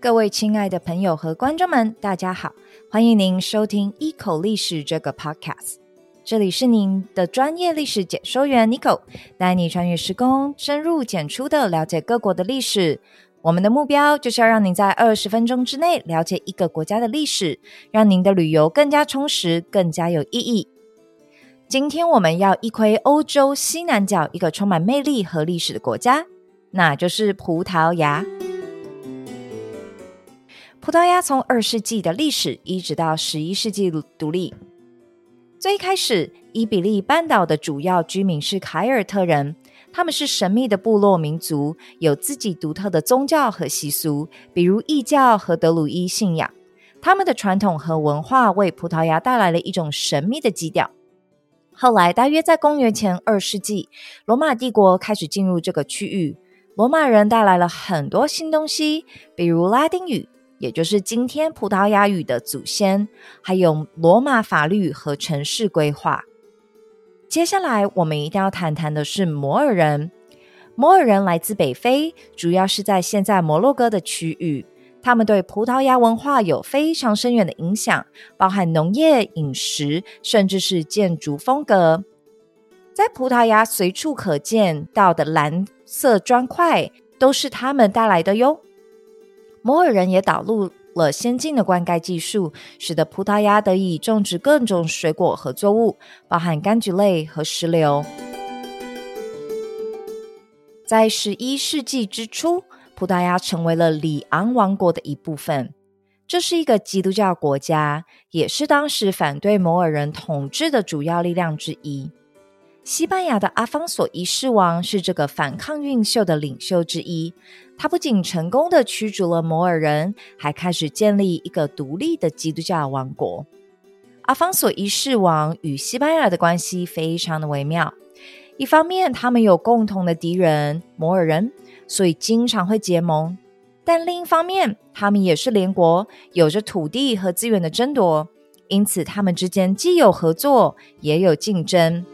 各位亲爱的朋友和观众们，大家好！欢迎您收听《一口历史》这个 podcast，这里是您的专业历史解说员 Nico，带你穿越时空，深入浅出的了解各国的历史。我们的目标就是要让您在二十分钟之内了解一个国家的历史，让您的旅游更加充实，更加有意义。今天我们要一窥欧洲西南角一个充满魅力和历史的国家，那就是葡萄牙。葡萄牙从二世纪的历史一直到十一世纪独立。最开始，伊比利半岛的主要居民是凯尔特人，他们是神秘的部落民族，有自己独特的宗教和习俗，比如异教和德鲁伊信仰。他们的传统和文化为葡萄牙带来了一种神秘的基调。后来，大约在公元前二世纪，罗马帝国开始进入这个区域。罗马人带来了很多新东西，比如拉丁语。也就是今天葡萄牙语的祖先，还有罗马法律和城市规划。接下来我们一定要谈谈的是摩尔人。摩尔人来自北非，主要是在现在摩洛哥的区域。他们对葡萄牙文化有非常深远的影响，包含农业、饮食，甚至是建筑风格。在葡萄牙随处可见到的蓝色砖块，都是他们带来的哟。摩尔人也导入了先进的灌溉技术，使得葡萄牙得以种植各种水果和作物，包含柑橘类和石榴。在十一世纪之初，葡萄牙成为了里昂王国的一部分。这是一个基督教国家，也是当时反对摩尔人统治的主要力量之一。西班牙的阿方索一世王是这个反抗运秀的领袖之一。他不仅成功的驱逐了摩尔人，还开始建立一个独立的基督教王国。阿方索一世王与西班牙的关系非常的微妙。一方面，他们有共同的敌人摩尔人，所以经常会结盟；但另一方面，他们也是联国，有着土地和资源的争夺，因此他们之间既有合作，也有竞争。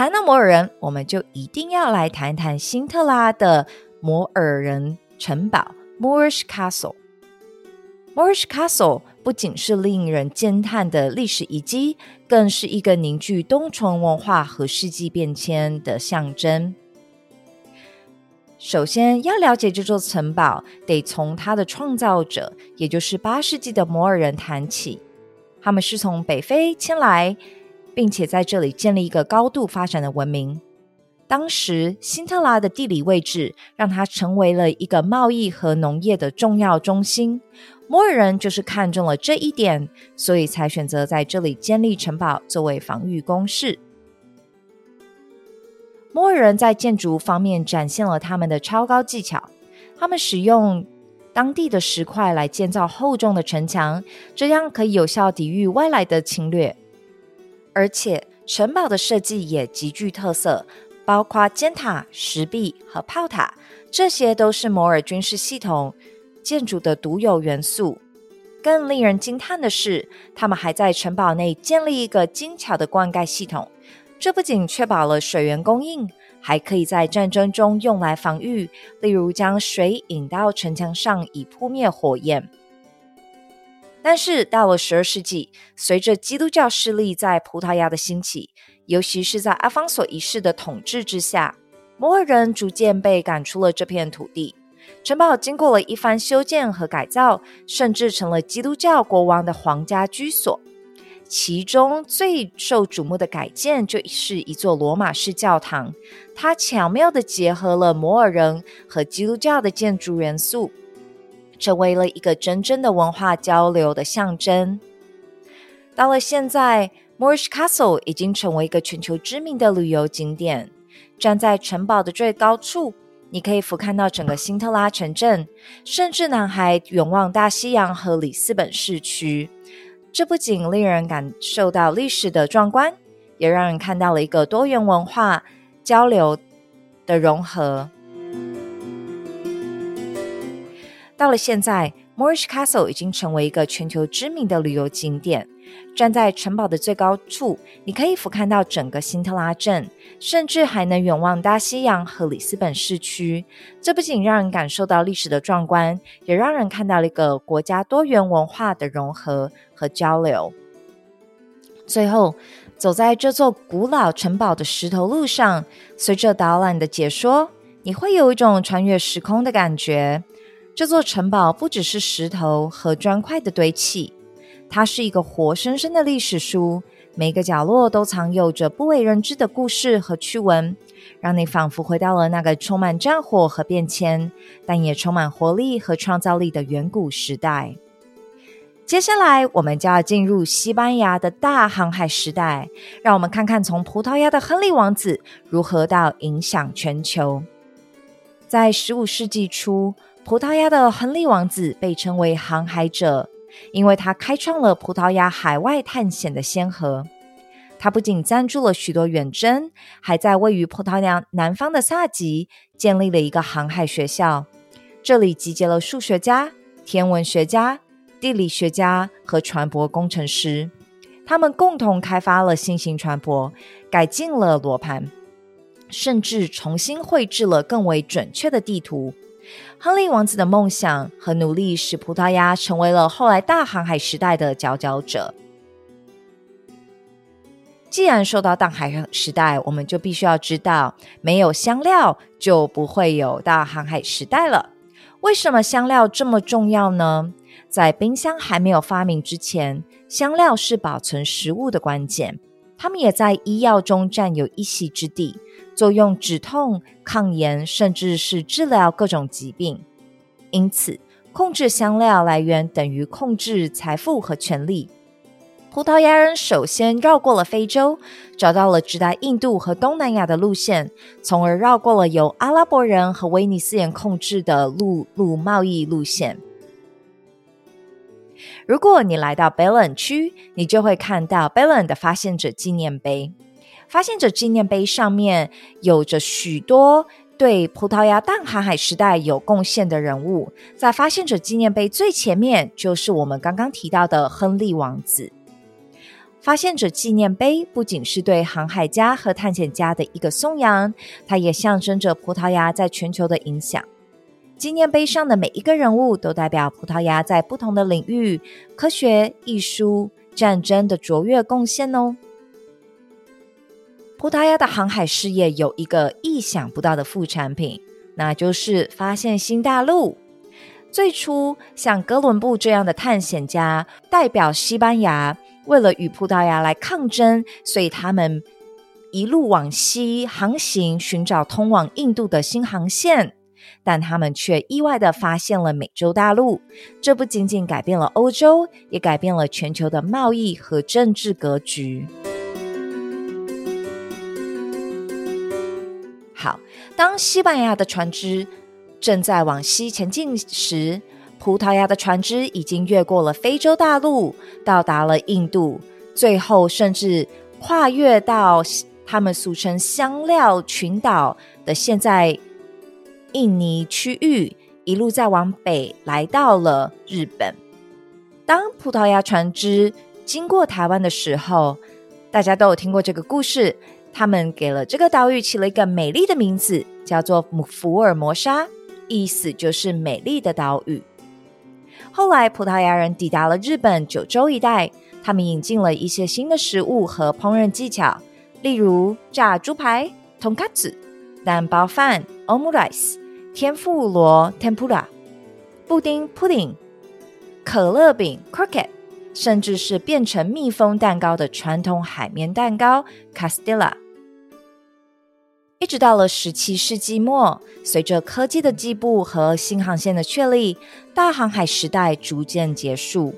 谈到摩尔人，我们就一定要来谈谈辛特拉的摩尔人城堡 （Moorish Castle）。Moorish Castle 不仅是令人惊叹的历史遗迹，更是一个凝聚东崇文化和世纪变迁的象征。首先要了解这座城堡，得从它的创造者，也就是八世纪的摩尔人谈起。他们是从北非迁来。并且在这里建立一个高度发展的文明。当时，辛特拉的地理位置让它成为了一个贸易和农业的重要中心。摩尔人就是看中了这一点，所以才选择在这里建立城堡作为防御工事。摩尔人在建筑方面展现了他们的超高技巧，他们使用当地的石块来建造厚重的城墙，这样可以有效抵御外来的侵略。而且城堡的设计也极具特色，包括尖塔、石壁和炮塔，这些都是摩尔军事系统建筑的独有元素。更令人惊叹的是，他们还在城堡内建立一个精巧的灌溉系统，这不仅确保了水源供应，还可以在战争中用来防御，例如将水引到城墙上以扑灭火焰。但是到了十二世纪，随着基督教势力在葡萄牙的兴起，尤其是在阿方索一世的统治之下，摩尔人逐渐被赶出了这片土地。城堡经过了一番修建和改造，甚至成了基督教国王的皇家居所。其中最受瞩目的改建就是一座罗马式教堂，它巧妙地结合了摩尔人和基督教的建筑元素。成为了一个真正的文化交流的象征。到了现在，Moorish Castle 已经成为一个全球知名的旅游景点。站在城堡的最高处，你可以俯瞰到整个辛特拉城镇，甚至呢还远望大西洋和里斯本市区。这不仅令人感受到历史的壮观，也让人看到了一个多元文化交流的融合。到了现在，Moorish Castle 已经成为一个全球知名的旅游景点。站在城堡的最高处，你可以俯瞰到整个辛特拉镇，甚至还能远望大西洋和里斯本市区。这不仅让人感受到历史的壮观，也让人看到了一个国家多元文化的融合和交流。最后，走在这座古老城堡的石头路上，随着导览的解说，你会有一种穿越时空的感觉。这座城堡不只是石头和砖块的堆砌。它是一个活生生的历史书，每个角落都藏有着不为人知的故事和趣闻，让你仿佛回到了那个充满战火和变迁，但也充满活力和创造力的远古时代。接下来，我们就要进入西班牙的大航海时代，让我们看看从葡萄牙的亨利王子如何到影响全球。在十五世纪初，葡萄牙的亨利王子被称为航海者。因为他开创了葡萄牙海外探险的先河，他不仅赞助了许多远征，还在位于葡萄牙南方的萨吉建立了一个航海学校。这里集结了数学家、天文学家、地理学家和船舶工程师，他们共同开发了新型船舶，改进了罗盘，甚至重新绘制了更为准确的地图。亨利王子的梦想和努力使葡萄牙成为了后来大航海时代的佼佼者。既然说到大航海时代，我们就必须要知道，没有香料就不会有大航海时代了。为什么香料这么重要呢？在冰箱还没有发明之前，香料是保存食物的关键，他们也在医药中占有一席之地。作用止痛、抗炎，甚至是治疗各种疾病。因此，控制香料来源等于控制财富和权力。葡萄牙人首先绕过了非洲，找到了直达印度和东南亚的路线，从而绕过了由阿拉伯人和威尼斯人控制的陆路贸易路线。如果你来到贝伦区，你就会看到贝伦的发现者纪念碑。发现者纪念碑上面有着许多对葡萄牙大航海时代有贡献的人物，在发现者纪念碑最前面就是我们刚刚提到的亨利王子。发现者纪念碑不仅是对航海家和探险家的一个颂扬，它也象征着葡萄牙在全球的影响。纪念碑上的每一个人物都代表葡萄牙在不同的领域——科学、艺术、战争的卓越贡献哦。葡萄牙的航海事业有一个意想不到的副产品，那就是发现新大陆。最初，像哥伦布这样的探险家代表西班牙，为了与葡萄牙来抗争，所以他们一路往西航行，寻找通往印度的新航线。但他们却意外的发现了美洲大陆，这不仅仅改变了欧洲，也改变了全球的贸易和政治格局。好，当西班牙的船只正在往西前进时，葡萄牙的船只已经越过了非洲大陆，到达了印度，最后甚至跨越到他们俗称香料群岛的现在印尼区域，一路再往北来到了日本。当葡萄牙船只经过台湾的时候，大家都有听过这个故事。他们给了这个岛屿起了一个美丽的名字，叫做福尔摩沙，意思就是美丽的岛屿。后来，葡萄牙人抵达了日本九州一带，他们引进了一些新的食物和烹饪技巧，例如炸猪排 （tonkatsu）、蛋包饭 （Omurice）、天妇罗 （tempura）、布丁 （pudding）、可乐饼 （croquette）。甚至是变成蜜蜂蛋糕的传统海绵蛋糕 Castilla，一直到了十七世纪末，随着科技的进步和新航线的确立，大航海时代逐渐结束，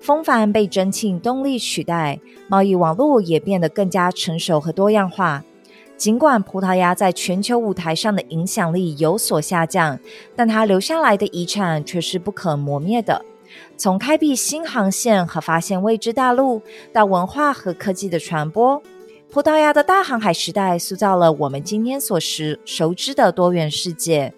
风帆被蒸汽动力取代，贸易网络也变得更加成熟和多样化。尽管葡萄牙在全球舞台上的影响力有所下降，但它留下来的遗产却是不可磨灭的。从开辟新航线和发现未知大陆，到文化和科技的传播，葡萄牙的大航海时代塑造了我们今天所熟熟知的多元世界。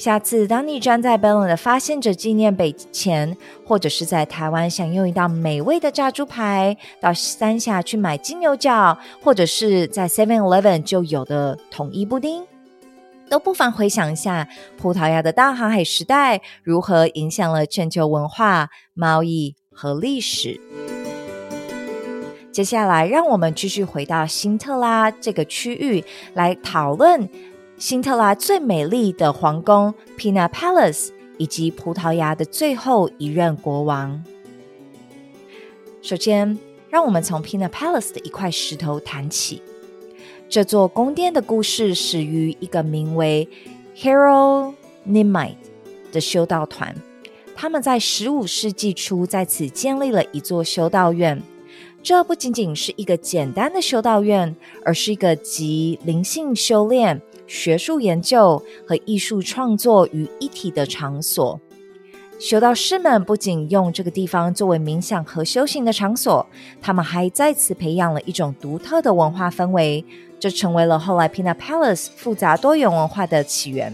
下次当你站在贝尔的发现者纪念碑前，或者是在台湾享用一道美味的炸猪排，到三峡去买金牛角，或者是在 Seven Eleven 就有的统一布丁，都不妨回想一下葡萄牙的大航海时代如何影响了全球文化、贸易和历史。接下来，让我们继续回到辛特拉这个区域来讨论。辛特拉最美丽的皇宫 Pina Palace，以及葡萄牙的最后一任国王。首先，让我们从 Pina Palace 的一块石头谈起。这座宫殿的故事始于一个名为 Hero Nimite 的修道团，他们在十五世纪初在此建立了一座修道院。这不仅仅是一个简单的修道院，而是一个集灵性修炼。学术研究和艺术创作于一体的场所，修道士们不仅用这个地方作为冥想和修行的场所，他们还在此培养了一种独特的文化氛围，这成为了后来 Pina Palace 复杂多元文化的起源。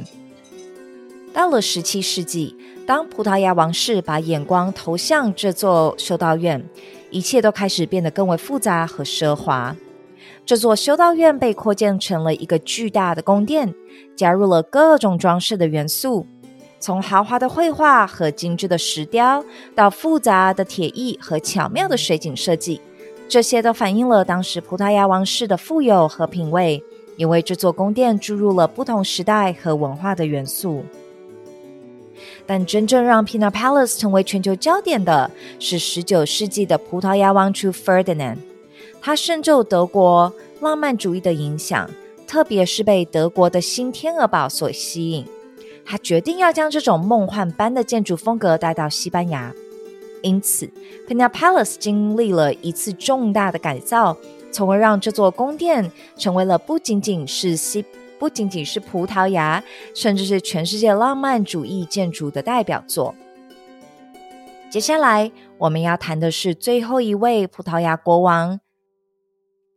到了十七世纪，当葡萄牙王室把眼光投向这座修道院，一切都开始变得更为复杂和奢华。这座修道院被扩建成了一个巨大的宫殿，加入了各种装饰的元素，从豪华的绘画和精致的石雕，到复杂的铁艺和巧妙的水景设计，这些都反映了当时葡萄牙王室的富有和品味，因为这座宫殿注入了不同时代和文化的元素。但真正让 Pina Palace 成为全球焦点的是19世纪的葡萄牙王储 Ferdinand。他深受德国浪漫主义的影响，特别是被德国的新天鹅堡所吸引。他决定要将这种梦幻般的建筑风格带到西班牙，因此，Pena Palace 经历了一次重大的改造，从而让这座宫殿成为了不仅仅是西，不仅仅是葡萄牙，甚至是全世界浪漫主义建筑的代表作。接下来我们要谈的是最后一位葡萄牙国王。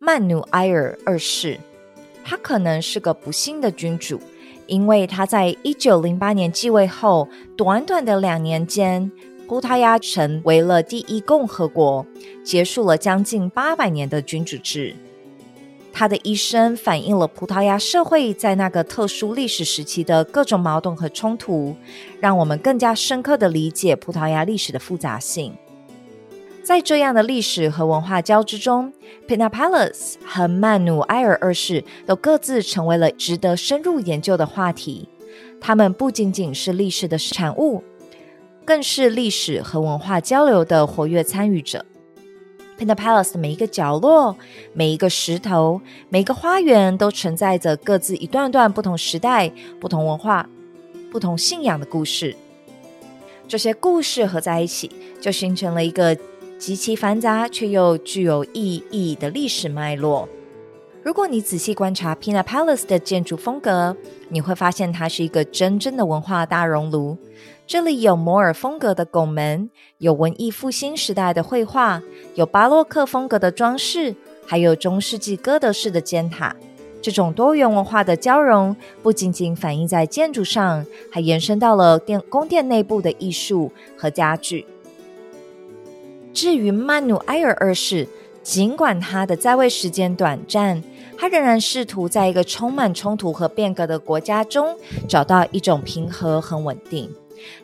曼努埃尔二世，他可能是个不幸的君主，因为他在一九零八年继位后，短短的两年间，葡萄牙成为了第一共和国，结束了将近八百年的君主制。他的一生反映了葡萄牙社会在那个特殊历史时期的各种矛盾和冲突，让我们更加深刻的理解葡萄牙历史的复杂性。在这样的历史和文化交织中，Pina Palace 和曼努埃尔二世都各自成为了值得深入研究的话题。他们不仅仅是历史的产物，更是历史和文化交流的活跃参与者。Pina Palace 的每一个角落、每一个石头、每一个花园，都承载着各自一段段不同时代、不同文化、不同信仰的故事。这些故事合在一起，就形成了一个。极其繁杂却又具有意义的历史脉络。如果你仔细观察 Pina Palace 的建筑风格，你会发现它是一个真正的文化大熔炉。这里有摩尔风格的拱门，有文艺复兴时代的绘画，有巴洛克风格的装饰，还有中世纪哥德式的尖塔。这种多元文化的交融，不仅仅反映在建筑上，还延伸到了殿宫殿内部的艺术和家具。至于曼努埃尔二世，尽管他的在位时间短暂，他仍然试图在一个充满冲突和变革的国家中找到一种平和和稳定。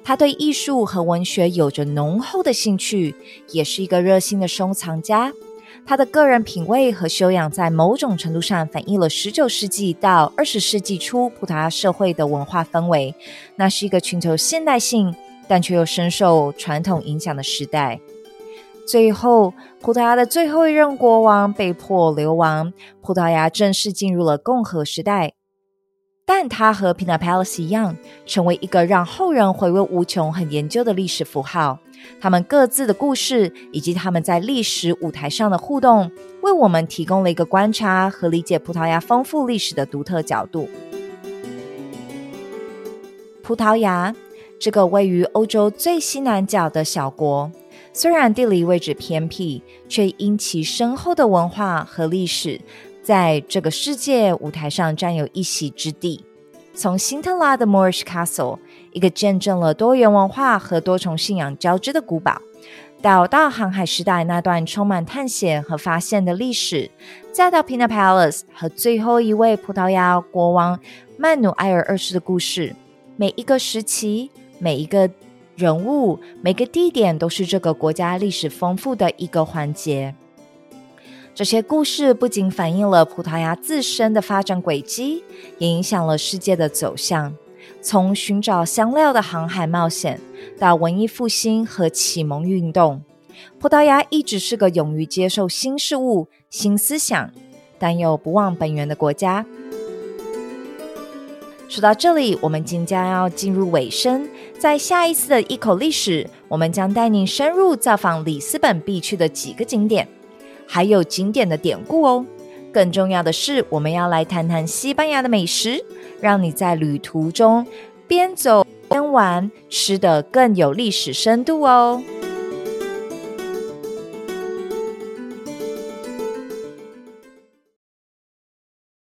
他对艺术和文学有着浓厚的兴趣，也是一个热心的收藏家。他的个人品味和修养在某种程度上反映了19世纪到20世纪初葡萄牙社会的文化氛围。那是一个寻求现代性，但却又深受传统影响的时代。最后，葡萄牙的最后一任国王被迫流亡，葡萄牙正式进入了共和时代。但他和 Pina Palace 一样，成为一个让后人回味无穷、很研究的历史符号。他们各自的故事以及他们在历史舞台上的互动，为我们提供了一个观察和理解葡萄牙丰富历史的独特角度。葡萄牙这个位于欧洲最西南角的小国。虽然地理位置偏僻，却因其深厚的文化和历史，在这个世界舞台上占有一席之地。从辛特拉的 Moorish Castle，一个见证了多元文化和多重信仰交织的古堡，到大航海时代那段充满探险和发现的历史，再到 Pina Palace 和最后一位葡萄牙国王曼努埃尔二世的故事，每一个时期，每一个人物，每个地点，都是这个国家历史丰富的一个环节。这些故事不仅反映了葡萄牙自身的发展轨迹，也影响了世界的走向。从寻找香料的航海冒险，到文艺复兴和启蒙运动，葡萄牙一直是个勇于接受新事物、新思想，但又不忘本源的国家。说到这里，我们即将要进入尾声。在下一次的一口历史，我们将带您深入造访里斯本必去的几个景点。还有景点的典故哦。更重要的是，我们要来谈谈西班牙的美食，让你在旅途中边走边玩，吃得更有历史深度哦。